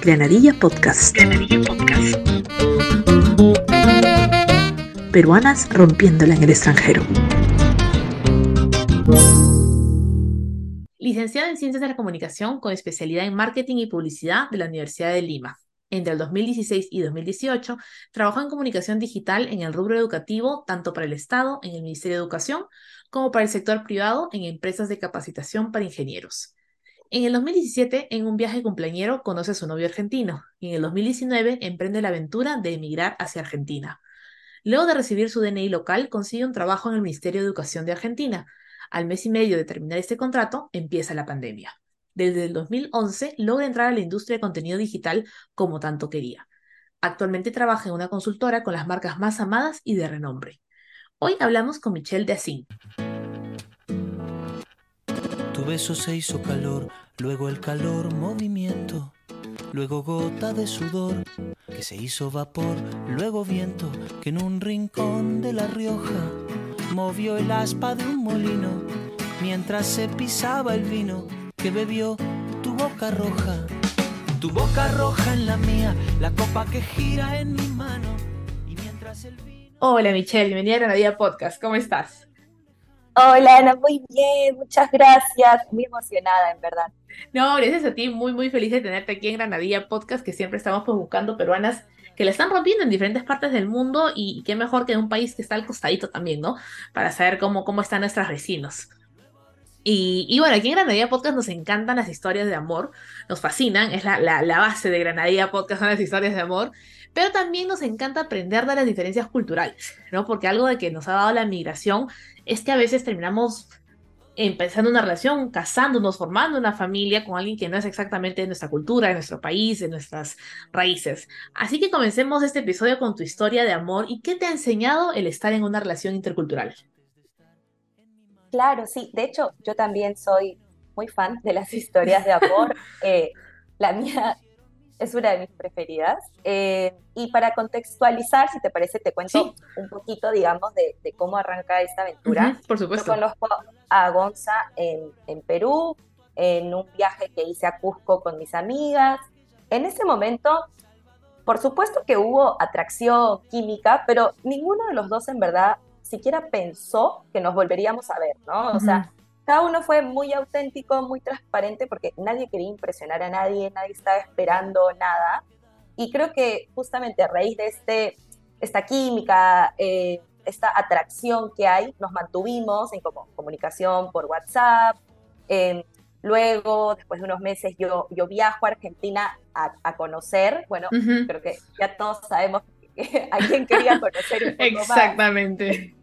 Granadilla Podcast. Granadilla Podcast. Peruanas rompiéndola en el extranjero. Licenciada en Ciencias de la Comunicación con especialidad en Marketing y Publicidad de la Universidad de Lima. Entre el 2016 y 2018 trabajó en comunicación digital en el rubro educativo, tanto para el Estado, en el Ministerio de Educación, como para el sector privado, en empresas de capacitación para ingenieros. En el 2017, en un viaje cumpleañero, conoce a su novio argentino y en el 2019 emprende la aventura de emigrar hacia Argentina. Luego de recibir su DNI local, consigue un trabajo en el Ministerio de Educación de Argentina. Al mes y medio de terminar este contrato, empieza la pandemia. Desde el 2011 logra entrar a la industria de contenido digital como tanto quería. Actualmente trabaja en una consultora con las marcas más amadas y de renombre. Hoy hablamos con Michelle de Asín. Beso se hizo calor, luego el calor movimiento, luego gota de sudor que se hizo vapor, luego viento que en un rincón de La Rioja movió el aspa de un molino mientras se pisaba el vino que bebió tu boca roja, tu boca roja en la mía, la copa que gira en mi mano y mientras el vino... Hola Michelle, bienvenida a Granadilla Podcast, ¿cómo estás? Hola Ana, muy bien, muchas gracias, muy emocionada en verdad. No, gracias a ti, muy muy feliz de tenerte aquí en Granadilla Podcast, que siempre estamos pues, buscando peruanas que la están rompiendo en diferentes partes del mundo y, qué mejor que en un país que está al costadito también, ¿no? Para saber cómo, cómo están nuestras vecinos. Y, bueno, aquí en Granadilla Podcast nos encantan las historias de amor, nos fascinan, es la, la, la base de Granadilla Podcast, son las historias de amor, pero también nos encanta aprender de las diferencias culturales, ¿no? Porque algo de que nos ha dado la migración es que a veces terminamos empezando una relación, casándonos, formando una familia con alguien que no es exactamente de nuestra cultura, de nuestro país, de nuestras raíces. Así que comencemos este episodio con tu historia de amor y qué te ha enseñado el estar en una relación intercultural. Claro, sí. De hecho, yo también soy muy fan de las historias de amor. Eh, la mía es una de mis preferidas. Eh, y para contextualizar, si te parece, te cuento un poquito, digamos, de, cómo arranca esta aventura. por supuesto. Yo conozco a Gonza en, en, Perú, en un viaje que hice a Cusco con mis amigas. En ese momento, por supuesto que hubo atracción química, pero ninguno de los dos en verdad siquiera pensó que nos volveríamos a ver, ¿no? O sea, cada uno fue muy auténtico, muy transparente, porque nadie quería impresionar a nadie, nadie estaba esperando nada. Y creo que justamente a raíz de este, esta química, eh, esta atracción que hay, nos mantuvimos en como, comunicación por WhatsApp. Em, luego, después de unos meses, yo, yo viajo a Argentina a, conocer. Bueno, creo que ya todos sabemos a quién quería conocer un poco Exactamente.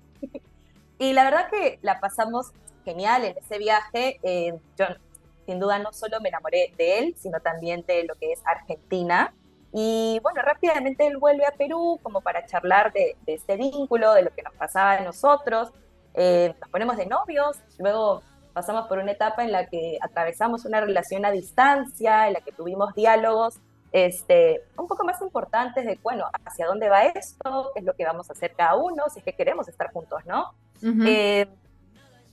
Y la verdad que la pasamos genial en ese viaje. Eh, yo sin duda no solo me enamoré de él, sino también de lo que es Argentina. Y bueno, rápidamente él vuelve a Perú como para charlar de, este vínculo, de lo que nos pasaba a nosotros. Eh, nos ponemos de novios, luego pasamos por una etapa en la que atravesamos una relación a distancia, en la que tuvimos diálogos este, un poco más importantes de, bueno, hacia dónde va esto, qué es lo que vamos a hacer cada uno, si es que queremos estar juntos, ¿no? Eh,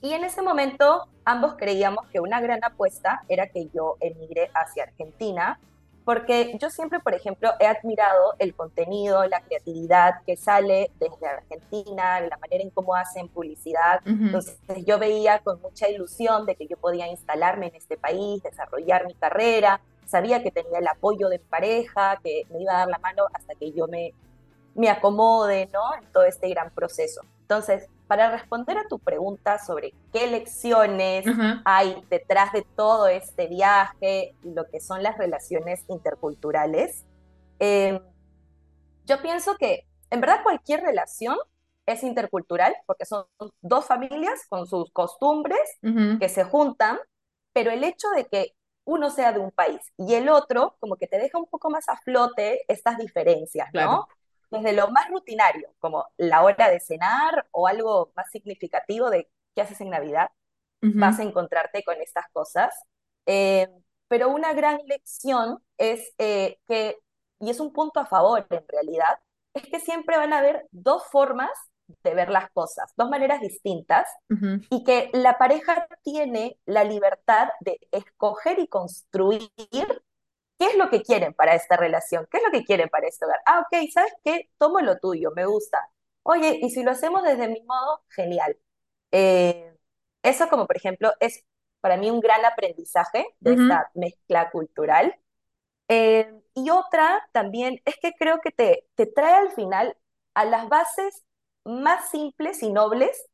y en ese momento ambos creíamos que una gran apuesta era que yo emigre hacia Argentina, porque yo siempre, por ejemplo, he admirado el contenido, la creatividad que sale desde Argentina, la manera en cómo hacen publicidad. Entonces yo veía con mucha ilusión de que yo podía instalarme en este país, desarrollar mi carrera, sabía que tenía el apoyo de mi pareja, que me iba a dar la mano hasta que yo me, me acomode, ¿no? En todo este gran proceso. Entonces, para responder a tu pregunta sobre qué lecciones hay detrás de todo este viaje y lo que son las relaciones interculturales, em, yo pienso que en verdad cualquier relación es intercultural porque son dos familias con sus costumbres que se juntan, pero el hecho de que uno sea de un país y el otro, como que te deja un poco más a flote estas diferencias, ¿no? Desde lo más rutinario, como la hora de cenar o algo más significativo de qué haces en Navidad, vas a encontrarte con estas cosas. Eh, pero una gran lección es eh, que, y es un punto a favor en realidad, es que siempre van a haber dos formas de ver las cosas, dos maneras distintas, y que la pareja tiene la libertad de escoger y construir qué es lo que quieren para esta relación, qué es lo que quieren para este hogar. Ah, ok, ¿sabes qué? Tomo lo tuyo, me gusta. Oye, y si lo hacemos desde mi modo, genial. Eh, eso como por ejemplo es para mí un gran aprendizaje de esta mezcla cultural. Eh, y otra también es que creo que te, te trae al final a las bases más simples y nobles,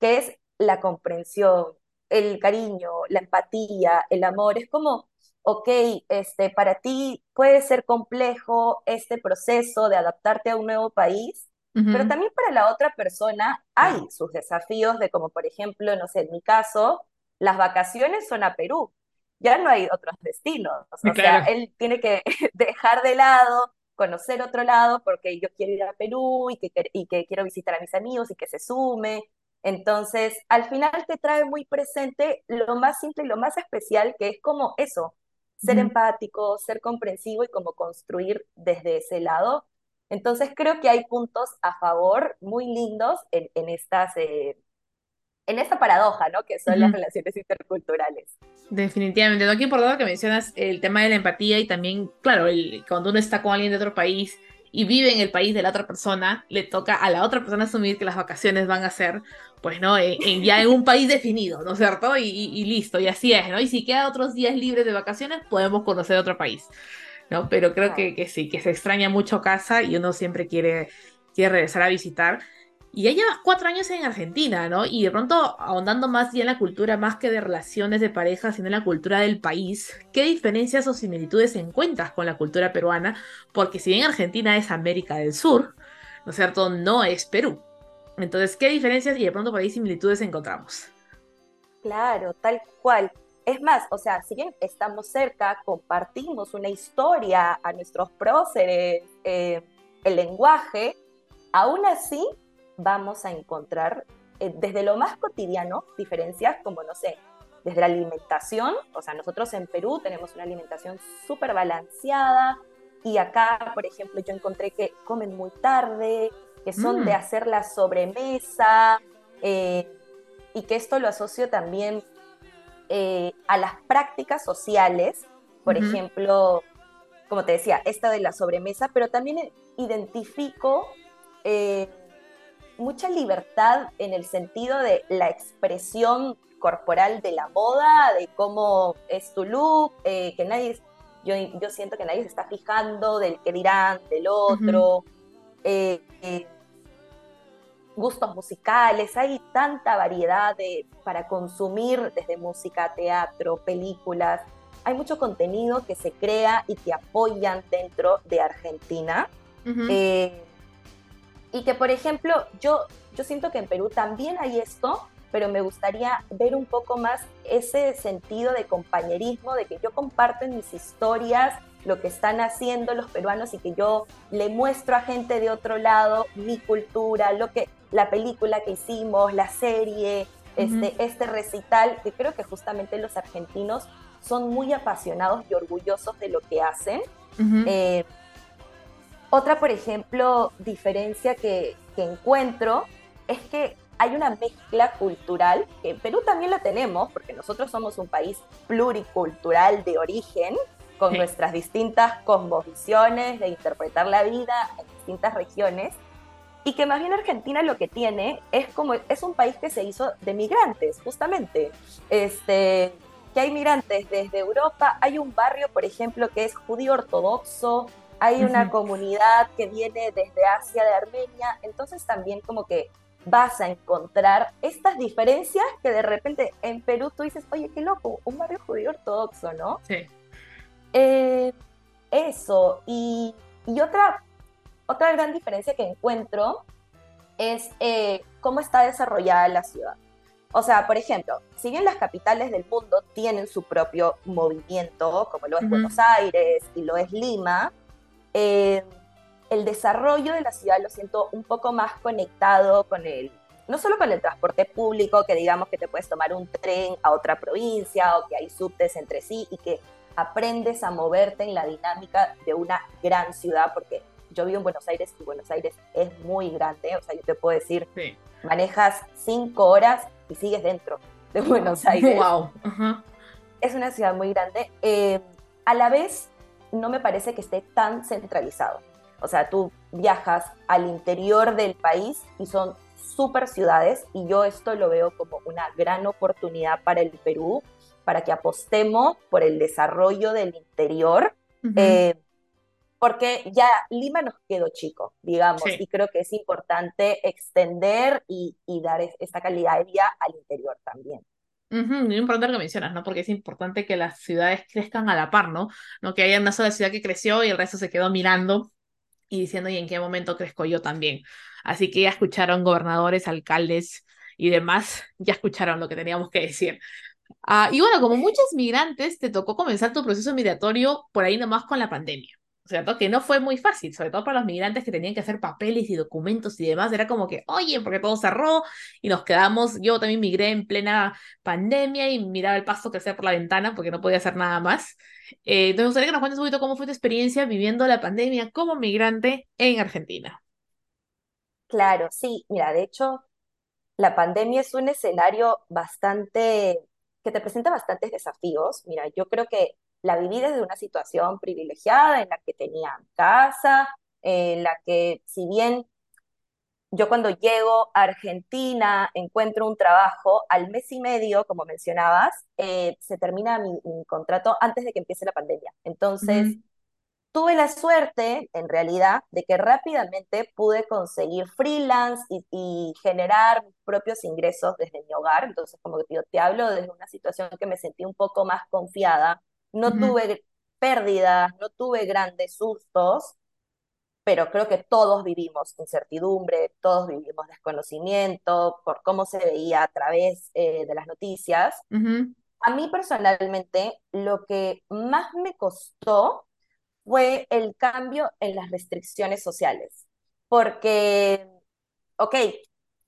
que es la comprensión, el cariño, la empatía, el amor. Es como, ok, este, para ti puede ser complejo este proceso de adaptarte a un nuevo país, pero también para la otra persona hay sus desafíos de como, por ejemplo, no sé, en mi caso, las vacaciones son a Perú, ya no hay otros destinos. O sea, él tiene que dejar de lado, conocer otro lado, porque yo quiero ir a Perú y que, y que quiero visitar a mis amigos y que se sume. Entonces, al final te trae muy presente lo más simple y lo más especial, que es como eso, ser empático, ser comprensivo y como construir desde ese lado. Entonces, creo que hay puntos a favor muy lindos en, en estas eh, en esa paradoja, ¿no? Que son las relaciones interculturales. Definitivamente. No, aquí por que mencionas el tema de la empatía y también, claro, el, cuando uno está con alguien de otro país y vive en el país de la otra persona, le toca a la otra persona asumir que las vacaciones van a ser, pues, ¿no? En, ya en un país definido, ¿no es cierto? Y, listo, y así es, ¿no? Y si queda otros días libres de vacaciones, podemos conocer otro país, ¿no? Pero creo que, que sí, que se extraña mucho casa y uno siempre quiere, quiere regresar a visitar. Y ya llevas cuatro años en Argentina, ¿no? Y de pronto ahondando más ya en la cultura, más que de relaciones de pareja, sino en la cultura del país, ¿qué diferencias o similitudes encuentras con la cultura peruana? Porque si bien Argentina es América del Sur, ¿no es cierto? No es Perú. Entonces, ¿qué diferencias y de pronto por ahí similitudes encontramos? Claro, tal cual. Es más, o sea, si bien estamos cerca, compartimos una historia a nuestros próceres, eh, el lenguaje, aún así vamos a encontrar eh, desde lo más cotidiano diferencias como, no sé, desde la alimentación, o sea, nosotros en Perú tenemos una alimentación súper balanceada y acá, por ejemplo, yo encontré que comen muy tarde, que son de mm. hacer la sobremesa eh, y que esto lo asocio también eh, a las prácticas sociales, por ejemplo, como te decía, esta de la sobremesa, pero también identifico mucha libertad en el sentido de la expresión corporal de la moda, de cómo es tu look, eh, que nadie, yo, yo siento que nadie se está fijando del que dirán, del otro, eh, eh, gustos musicales, hay tanta variedad de, para consumir desde música, teatro, películas, hay mucho contenido que se crea y que apoyan dentro de Argentina. Y que, por ejemplo, yo, yo siento que en Perú también hay esto, pero me gustaría ver un poco más ese sentido de compañerismo, de que yo comparto en mis historias lo que están haciendo los peruanos y que yo le muestro a gente de otro lado mi cultura, lo que la película que hicimos, la serie, este, este recital, que creo que justamente los argentinos son muy apasionados y orgullosos de lo que hacen. Otra, por ejemplo, diferencia que, encuentro es que hay una mezcla cultural, que en Perú también la tenemos, porque nosotros somos un país pluricultural de origen, con nuestras distintas cosmovisiones de interpretar la vida en distintas regiones, y que más bien Argentina lo que tiene es como, es un país que se hizo de migrantes, justamente. Este, que hay migrantes desde Europa, hay un barrio, por ejemplo, que es judío ortodoxo, hay una comunidad que viene desde Asia, de Armenia, entonces también como que vas a encontrar estas diferencias que de repente en Perú tú dices, oye, qué loco, un barrio judío ortodoxo, ¿no? Sí. Eh, eso, y, otra, otra gran diferencia que encuentro es eh, cómo está desarrollada la ciudad. O sea, por ejemplo, si bien las capitales del mundo tienen su propio movimiento, como lo es Buenos Aires y lo es Lima, eh, el desarrollo de la ciudad lo siento un poco más conectado con el, no solo con el transporte público, que digamos que te puedes tomar un tren a otra provincia o que hay subtes entre sí y que aprendes a moverte en la dinámica de una gran ciudad, porque yo vivo en Buenos Aires y Buenos Aires es muy grande, o sea, yo te puedo decir, manejas cinco horas y sigues dentro de Buenos Aires. Wow. Es una ciudad muy grande. Eh, a la vez, no me parece que esté tan centralizado. O sea, tú viajas al interior del país y son super ciudades y yo esto lo veo como una gran oportunidad para el Perú, para que apostemos por el desarrollo del interior, eh, porque ya Lima nos quedó chico, digamos, y creo que es importante extender y, dar esta calidad de vida al interior también. Muy importante lo que mencionas, ¿no? Porque es importante que las ciudades crezcan a la par, ¿no? No que haya una sola ciudad que creció y el resto se quedó mirando y diciendo, ¿y en qué momento crezco yo también? Así que ya escucharon gobernadores, alcaldes y demás, ya escucharon lo que teníamos que decir. Ah, y bueno, como muchos migrantes, te tocó comenzar tu proceso migratorio por ahí nomás con la pandemia. ¿Cierto? Que no fue muy fácil, sobre todo para los migrantes que tenían que hacer papeles y documentos y demás. Era como que, oye, porque todo cerró y nos quedamos. Yo también migré en plena pandemia y miraba el pasto crecer por la ventana porque no podía hacer nada más. Eh, entonces, me gustaría que nos cuentes un poquito cómo fue tu experiencia viviendo la pandemia como migrante en Argentina. Claro, sí, mira, de hecho, la pandemia es un escenario bastante, que te presenta bastantes desafíos. Mira, yo creo que la viví desde una situación privilegiada en la que tenía casa, en la que si bien yo cuando llego a Argentina encuentro un trabajo, al mes y medio, como mencionabas, eh, se termina mi, contrato antes de que empiece la pandemia. Entonces, tuve la suerte, en realidad, de que rápidamente pude conseguir freelance y, generar mis propios ingresos desde mi hogar. Entonces, como que te hablo desde una situación que me sentí un poco más confiada no tuve pérdidas, no tuve grandes sustos, pero creo que todos vivimos incertidumbre, todos vivimos desconocimiento por cómo se veía a través eh, de las noticias. A mí personalmente lo que más me costó fue el cambio en las restricciones sociales, porque, ok,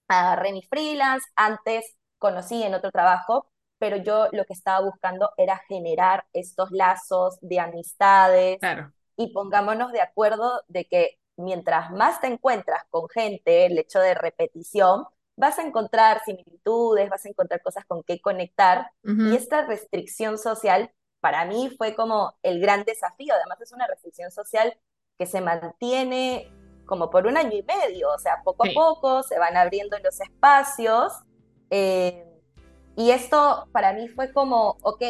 agarré mi freelance, antes conocí en otro trabajo, pero yo lo que estaba buscando era generar estos lazos de amistades y pongámonos de acuerdo de que mientras más te encuentras con gente, el hecho de repetición, vas a encontrar similitudes, vas a encontrar cosas con qué conectar y esta restricción social para mí fue como el gran desafío, además es una restricción social que se mantiene como por un año y medio, o sea, poco a poco se van abriendo los espacios. Eh, y esto para mí fue como, ok,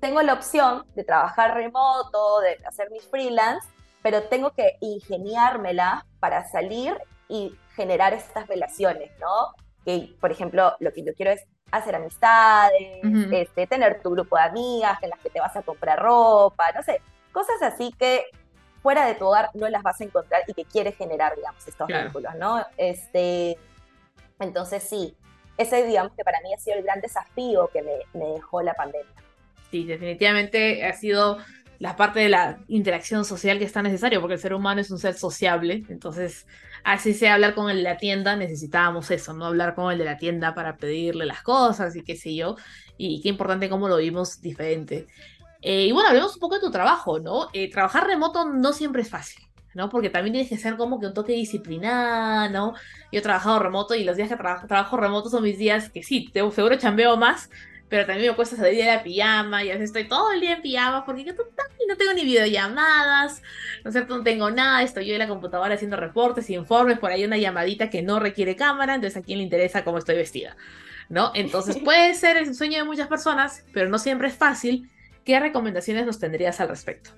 tengo la opción de trabajar remoto, de hacer mis freelance, pero tengo que ingeniármela para salir y generar estas relaciones, ¿no? Que, por ejemplo, lo que yo quiero es hacer amistades, este, tener tu grupo de amigas en las que te vas a comprar ropa, no sé, cosas así que fuera de tu hogar no las vas a encontrar y que quieres generar, digamos, estos vínculos, ¿no? Este, entonces sí, ese digamos que para mí ha sido el gran desafío que me, dejó la pandemia. Sí, definitivamente ha sido la parte de la interacción social que está necesario, porque el ser humano es un ser sociable, entonces así sea hablar con el de la tienda, necesitábamos eso, no hablar con el de la tienda para pedirle las cosas y qué sé yo, y qué importante cómo lo vimos diferente. Eh, y bueno, hablemos un poco de tu trabajo, ¿no? Eh, trabajar remoto no siempre es fácil. ¿No? Porque también tienes que ser como que un toque disciplinado, ¿no? Yo he trabajado remoto y los días que trabajo remoto son mis días que sí, seguro chambeo más, pero también me cuesta salir de la pijama y a veces estoy todo el día en pijama porque yo no tengo ni videollamadas, ¿no es cierto? No tengo nada, estoy yo en la computadora haciendo reportes y informes, por ahí una llamadita que no requiere cámara, entonces a quién le interesa cómo estoy vestida, ¿no? Entonces puede ser el sueño de muchas personas, pero no siempre es fácil. ¿Qué recomendaciones nos tendrías al respecto?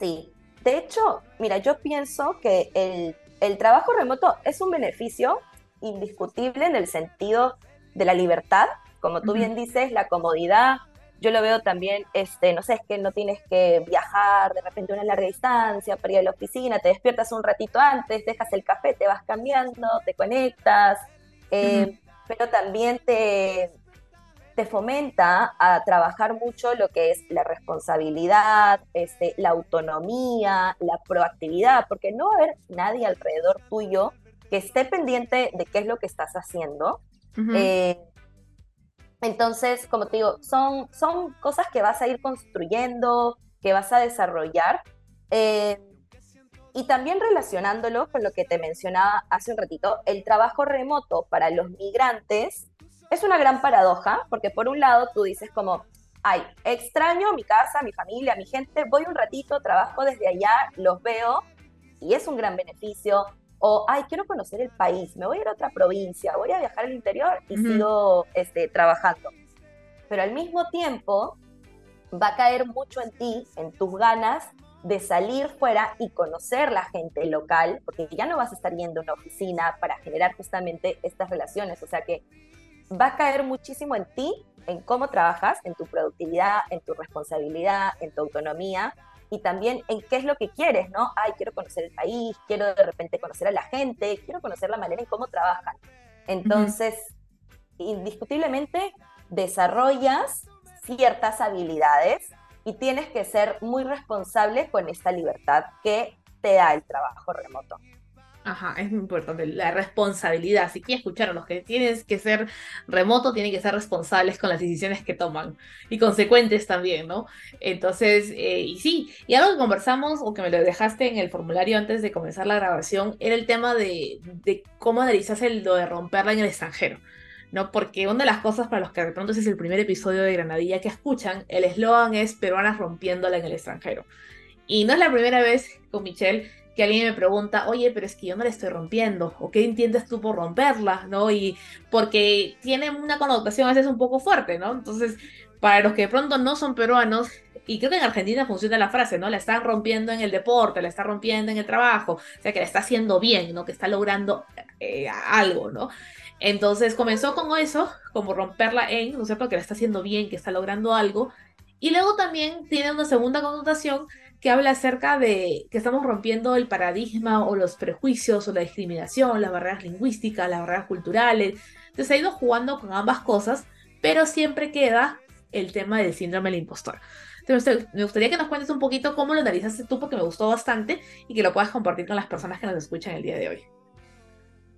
Sí, de hecho, mira, yo pienso que el, trabajo remoto es un beneficio indiscutible en el sentido de la libertad, como tú bien dices, la comodidad. Yo lo veo también, este, no sé, es que no tienes que viajar de repente una larga distancia para ir a la oficina, te despiertas un ratito antes, dejas el café, te vas cambiando, te conectas, eh, pero también te, fomenta a trabajar mucho lo que es la responsabilidad, este, la autonomía, la proactividad, porque no va a haber nadie alrededor tuyo que esté pendiente de qué es lo que estás haciendo. Eh, entonces, como te digo, son, son cosas que vas a ir construyendo, que vas a desarrollar. Eh, Y también relacionándolo con lo que te mencionaba hace un ratito, el trabajo remoto para los migrantes es una gran paradoja, porque por un lado tú dices como, ay, extraño mi casa, mi familia, mi gente, voy un ratito, trabajo desde allá, los veo y es un gran beneficio. O, ay, quiero conocer el país, me voy a ir a otra provincia, voy a viajar al interior y sigo este, trabajando. Pero al mismo tiempo va a caer mucho en ti, en tus ganas de salir fuera y conocer la gente local, porque ya no vas a estar yendo a una oficina para generar justamente estas relaciones. O sea que va a caer muchísimo en ti, en cómo trabajas, en tu productividad, en tu responsabilidad, en tu autonomía y también en qué es lo que quieres, ¿no? Ay, quiero conocer el país, quiero de repente conocer a la gente, quiero conocer la manera en cómo trabajan. Entonces, indiscutiblemente, desarrollas ciertas habilidades y tienes que ser muy responsable con esta libertad que te da el trabajo remoto. Ajá, es muy importante la responsabilidad. Si quieres escuchar a los que tienes que ser remoto, tienen que ser responsables con las decisiones que toman y consecuentes también, ¿no? Entonces, eh, y sí, y algo que conversamos o que me lo dejaste en el formulario antes de comenzar la grabación era el tema de, de cómo analizas el lo de romperla en el extranjero. ¿no? Porque una de las cosas para los que de pronto ese es el primer episodio de Granadilla que escuchan, el eslogan es peruanas rompiéndola en el extranjero. Y no es la primera vez con Michelle que alguien me pregunta, oye, pero es que yo no la estoy rompiendo, o qué entiendes tú por romperla, ¿no? Y porque tiene una connotación a veces un poco fuerte, ¿no? Entonces, para los que de pronto no son peruanos, y creo que en Argentina funciona la frase, ¿no? La están rompiendo en el deporte, la está rompiendo en el trabajo, o sea, que la está haciendo bien, ¿no? Que está logrando eh, algo, ¿no? Entonces comenzó con eso, como romperla en, ¿no sé, porque la está haciendo bien, que está logrando algo. Y luego también tiene una segunda connotación que habla acerca de que estamos rompiendo el paradigma o los prejuicios o la discriminación, las barreras lingüísticas, las barreras culturales. Entonces ha ido jugando con ambas cosas, pero siempre queda el tema del síndrome del impostor. Entonces, me gustaría que nos cuentes un poquito cómo lo analizaste tú, porque me gustó bastante y que lo puedas compartir con las personas que nos escuchan el día de hoy.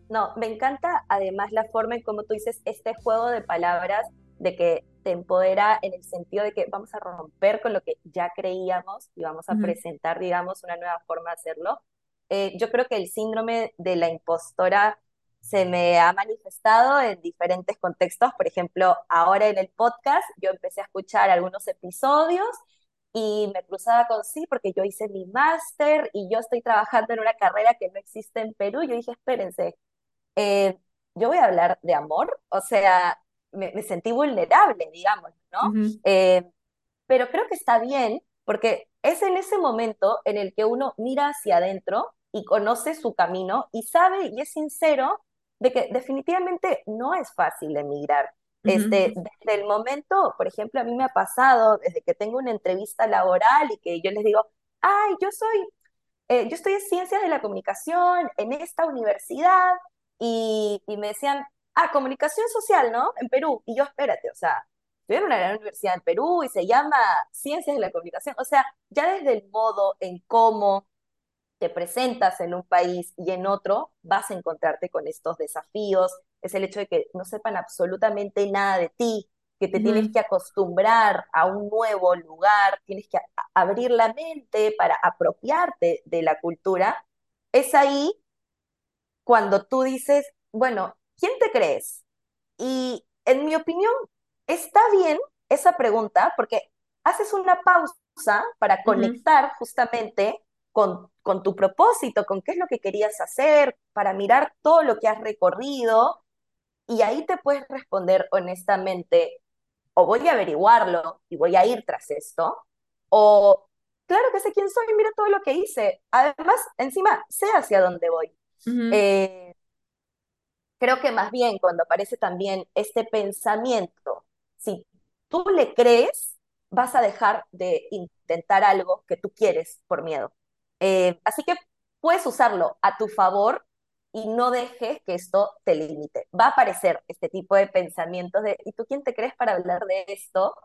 No, me encanta además la forma en cómo tú dices este juego de palabras de que te empodera en el sentido de que vamos a romper con lo que ya creíamos y vamos a presentar, digamos, una nueva forma de hacerlo. Eh, yo creo que el síndrome de la impostora se me ha manifestado en diferentes contextos. Por ejemplo, ahora en el podcast yo empecé a escuchar algunos episodios y me cruzaba con sí porque yo hice mi máster y yo estoy trabajando en una carrera que no existe en Perú. Yo dije, espérense, eh, yo voy a hablar de amor, o sea, me, sentí vulnerable, digamos, ¿no? Eh, pero creo que está bien porque es en ese momento en el que uno mira hacia adentro y conoce su camino y sabe y es sincero de que definitivamente no es fácil emigrar. Este, desde el momento, por ejemplo, a mí me ha pasado desde que tengo una entrevista laboral y que yo les digo, ay, yo soy, eh, yo estoy en ciencias de la comunicación en esta universidad y, y me decían, ah, comunicación social, ¿no? En Perú. Y yo, espérate, o sea, estoy en una gran universidad en Perú y se llama Ciencias de la Comunicación. O sea, ya desde el modo en cómo te presentas en un país y en otro, vas a encontrarte con estos desafíos. Es el hecho de que no sepan absolutamente nada de ti, que te tienes que acostumbrar a un nuevo lugar, tienes que abrir la mente para apropiarte de la cultura. Es ahí cuando tú dices, bueno, ¿quién te crees? Y en mi opinión, está bien esa pregunta porque haces una pausa para conectar justamente con, con tu propósito, con qué es lo que querías hacer, para mirar todo lo que has recorrido y ahí te puedes responder honestamente, o voy a averiguarlo y voy a ir tras esto, o claro que sé quién soy, mira todo lo que hice. Además, encima, sé hacia dónde voy creo que más bien cuando aparece también este pensamiento, si tú le crees, vas a dejar de intentar algo que tú quieres por miedo. Eh, así que puedes usarlo a tu favor y no dejes que esto te limite. Va a aparecer este tipo de pensamientos de, ¿y tú quién te crees para hablar de esto?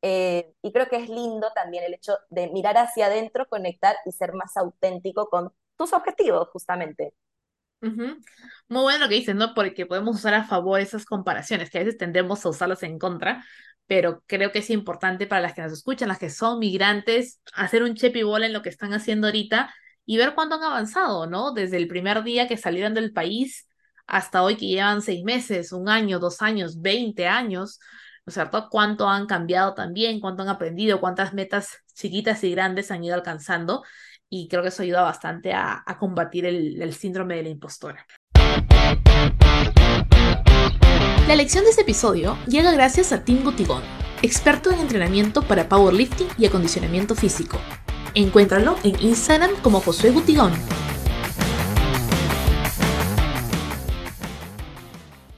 Eh, y creo que es lindo también el hecho de mirar hacia adentro, conectar y ser más auténtico con tus objetivos, justamente. Muy bueno lo que dices, ¿no? Porque podemos usar a favor esas comparaciones, que a veces tendemos a usarlas en contra, pero creo que es importante para las que nos escuchan, las que son migrantes, hacer un check bola en lo que están haciendo ahorita y ver cuánto han avanzado, ¿no? Desde el primer día que salieron del país hasta hoy que llevan seis meses, un año, dos años, veinte años, ¿no es cierto? Cuánto han cambiado también, cuánto han aprendido, cuántas metas chiquitas y grandes han ido alcanzando y creo que eso ayuda bastante a, combatir el, el síndrome de la impostora. La lección de este episodio llega gracias a Tim Gutigón, experto en entrenamiento para powerlifting y acondicionamiento físico. Encuéntralo en Instagram como Josué Gutigón.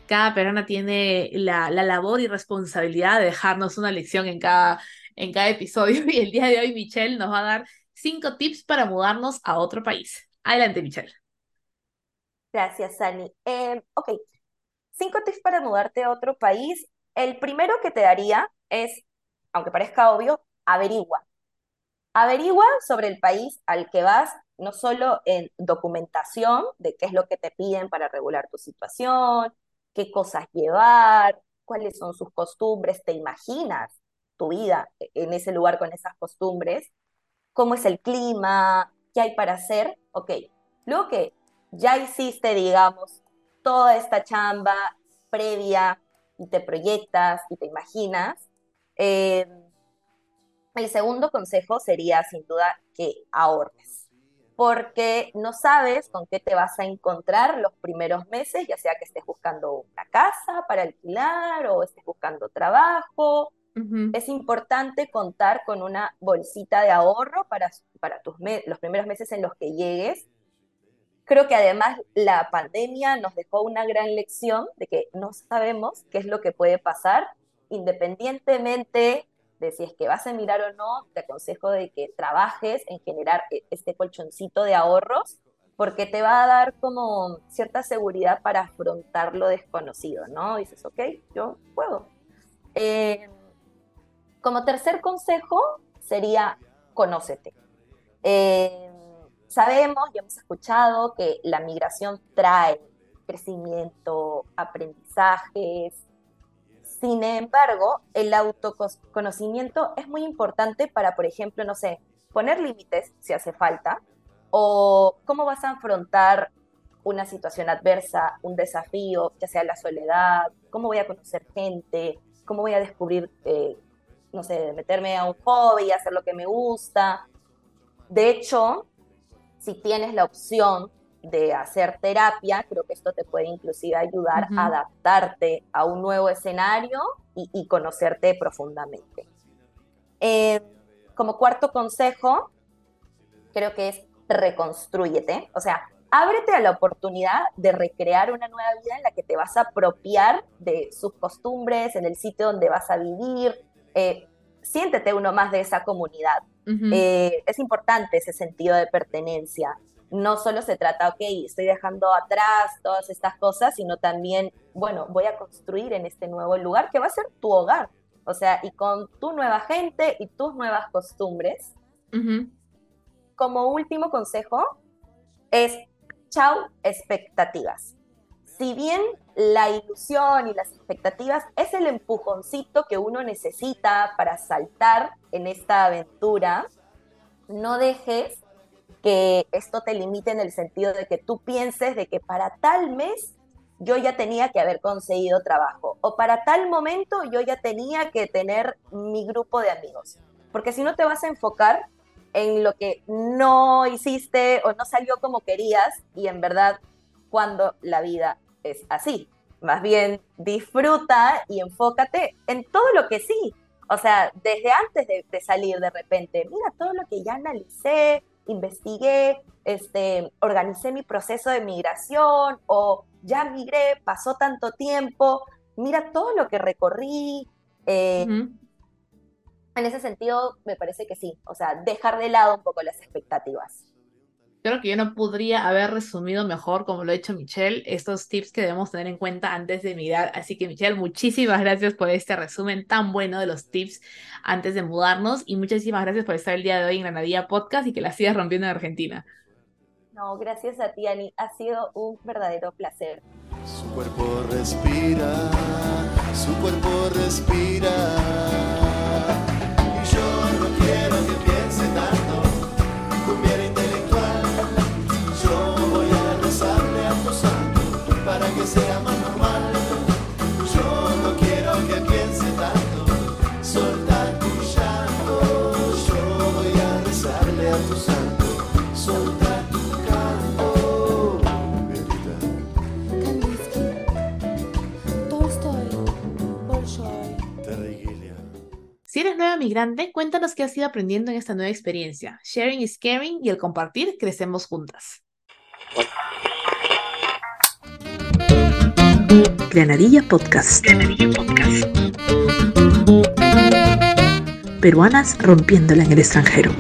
Cada persona tiene la, labor y responsabilidad de dejarnos una lección en cada, en cada episodio y el día de hoy Michelle nos va a dar cinco tips para mudarnos a otro país. Adelante, Michelle. Gracias, Sani. Em, ok, cinco tips para mudarte a otro país. El primero que te daría es, aunque parezca obvio, averigua. Averigua sobre el país al que vas, no solo en documentación de qué es lo que te piden para regular tu situación, qué cosas llevar, cuáles son sus costumbres, te imaginas tu vida en ese lugar con esas costumbres, cómo es el clima, qué hay para hacer, ok. Luego que ya hiciste, digamos, toda esta chamba previa y te proyectas y te imaginas, eh, el segundo consejo sería sin duda que ahorres, porque no sabes con qué te vas a encontrar los primeros meses, ya sea que estés buscando una casa para alquilar o estés buscando trabajo. Es importante contar con una bolsita de ahorro para, para tus los primeros meses en los que llegues. Creo que además la pandemia nos dejó una gran lección de que no sabemos qué es lo que puede pasar, independientemente de si es que vas a mirar o no, te aconsejo de que trabajes en generar e, este colchoncito de ahorros, porque te va a dar como cierta seguridad para afrontar lo desconocido, ¿no? Dices, ok, yo puedo. Eh, como tercer consejo sería, conócete. Eh, sabemos y hemos escuchado que la migración trae crecimiento, aprendizajes, sin embargo, el autoconocimiento es muy importante para, por ejemplo, no sé, poner límites si hace falta, o cómo vas a afrontar una situación adversa, un desafío, ya sea la soledad, cómo voy a conocer gente, cómo voy a descubrir, eh, no sé, meterme a un hobby, hacer lo que me gusta. De hecho, si tienes la opción de hacer terapia, creo que esto te puede inclusive ayudar a adaptarte a un nuevo escenario y, conocerte profundamente. Eh, como cuarto consejo, creo que es reconstruyete, o sea, ábrete a la oportunidad de recrear una nueva vida en la que te vas a apropiar de sus costumbres, en el sitio donde vas a vivir. Eh, siéntete uno más de esa comunidad. Eh, es importante ese sentido de pertenencia no solo se trata, ok, estoy dejando atrás todas estas cosas, sino también, bueno, voy a construir en este nuevo lugar que va a ser tu hogar. O sea, y con tu nueva gente y tus nuevas costumbres. Como último consejo es, chau expectativas. Si bien la ilusión y las expectativas es el empujoncito que uno necesita para saltar en esta aventura, no dejes que esto te limite en el sentido de que tú pienses de que para tal mes yo ya tenía que haber conseguido trabajo o para tal momento yo ya tenía que tener mi grupo de amigos. Porque si no te vas a enfocar en lo que no hiciste o no salió como querías y en verdad cuando la vida es así. Más bien disfruta y enfócate en todo lo que sí. O sea, desde antes de, de salir de repente, mira todo lo que ya analicé, investigué, este, organicé mi proceso de migración o ya migré, pasó tanto tiempo, mira todo lo que recorrí. Eh, en ese sentido, me parece que sí, o sea, dejar de lado un poco las expectativas. Creo que yo no podría haber resumido mejor, como lo ha hecho Michelle, estos tips que debemos tener en cuenta antes de migrar. Así que, Michelle, muchísimas gracias por este resumen tan bueno de los tips antes de mudarnos y muchísimas gracias por estar el día de hoy en Granadilla Podcast y que la sigas rompiendo en Argentina. No, gracias a ti, Ani. Ha sido un verdadero placer. Su cuerpo respira, su cuerpo respira. Y yo no quiero que piense tanto, migrante, cuéntanos qué has ido aprendiendo en esta nueva experiencia. Sharing is caring y el compartir crecemos juntas. Granadilla Podcast. Granadilla Podcast. Peruanas rompiéndola en el extranjero.